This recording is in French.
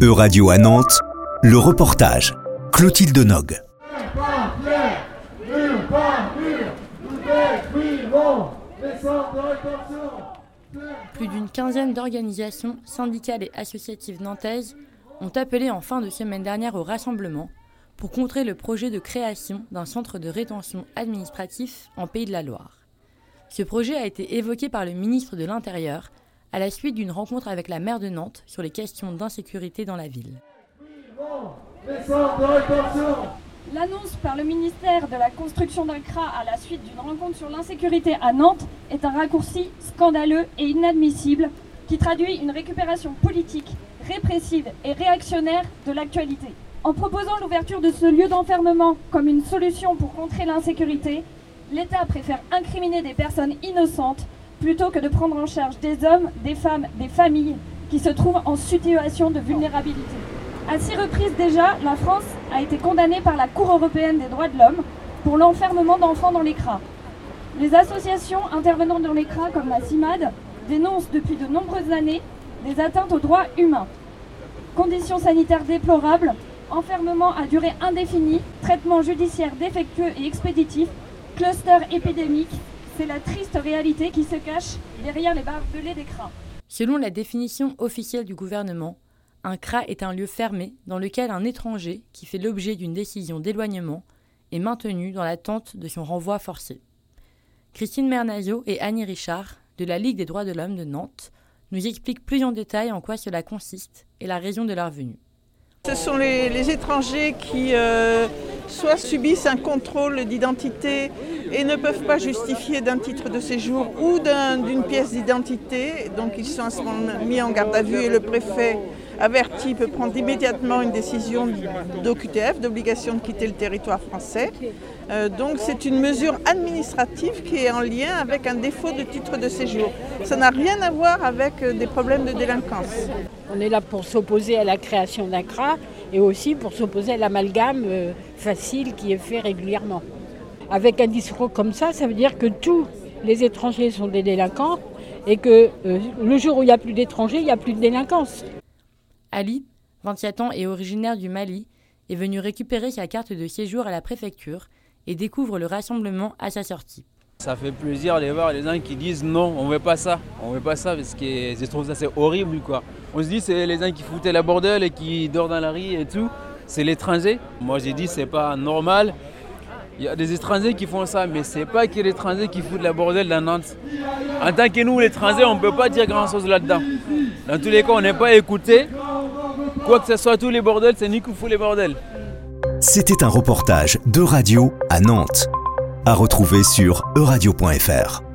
E-Radio à Nantes, le reportage. Clotilde Nog. Plus d'une quinzaine d'organisations syndicales et associatives nantaises ont appelé en fin de semaine dernière au rassemblement pour contrer le projet de création d'un centre de rétention administratif en Pays de la Loire. Ce projet a été évoqué par le ministre de l'Intérieur à la suite d'une rencontre avec la maire de Nantes sur les questions d'insécurité dans la ville. L'annonce par le ministère de la construction d'un CRA à la suite d'une rencontre sur l'insécurité à Nantes est un raccourci scandaleux et inadmissible qui traduit une récupération politique, répressive et réactionnaire de l'actualité. En proposant l'ouverture de ce lieu d'enfermement comme une solution pour contrer l'insécurité, l'État préfère incriminer des personnes innocentes plutôt que de prendre en charge des hommes, des femmes, des familles qui se trouvent en situation de vulnérabilité. À six reprises déjà, la France a été condamnée par la Cour européenne des droits de l'homme pour l'enfermement d'enfants dans les CRA. Les associations intervenant dans les CRA, comme la CIMAD, dénoncent depuis de nombreuses années des atteintes aux droits humains. Conditions sanitaires déplorables, enfermement à durée indéfinie, traitement judiciaire défectueux et expéditif, cluster épidémique, c'est la triste réalité qui se cache derrière les barbelés des CRA. Selon la définition officielle du gouvernement, un CRA est un lieu fermé dans lequel un étranger qui fait l'objet d'une décision d'éloignement est maintenu dans l'attente de son renvoi forcé. Christine Mernazio et Annie Richard, de la Ligue des droits de l'homme de Nantes, nous expliquent plus en détail en quoi cela consiste et la raison de leur venue. Ce sont les, étrangers qui euh, soit subissent un contrôle d'identité et ne peuvent pas justifier d'un titre de séjour ou d'une pièce d'identité. Donc ils sont mis en garde à vue et le préfet averti peut prendre immédiatement une décision d'OQTF, d'obligation de quitter le territoire français. Euh, donc c'est une mesure administrative qui est en lien avec un défaut de titre de séjour. Ça n'a rien à voir avec euh, des problèmes de délinquance. On est là pour s'opposer à la création d'un et aussi pour s'opposer à l'amalgame euh, facile qui est fait régulièrement. Avec un discours comme ça, ça veut dire que tous les étrangers sont des délinquants et que le jour où il n'y a plus d'étrangers, il n'y a plus de délinquance. Ali, 27 ans et originaire du Mali, est venu récupérer sa carte de séjour à la préfecture et découvre le rassemblement à sa sortie. Ça fait plaisir de voir les gens qui disent non, on veut pas ça, on veut pas ça parce que je trouve ça c'est horrible quoi. On se dit c'est les gens qui foutaient la bordel et qui dorment dans la rue et tout, c'est l'étranger. Moi j'ai dit c'est pas normal. Il y a des étrangers qui font ça, mais c'est pas que les étrangers qui foutent la bordel dans Nantes. En tant que nous, les étrangers, on ne peut pas dire grand chose là-dedans. Dans tous les cas, on n'est pas écouté. Quoi que ce soit, tous les bordels, c'est qui fout les bordels. C'était un reportage de radio à Nantes à retrouver sur euradio.fr.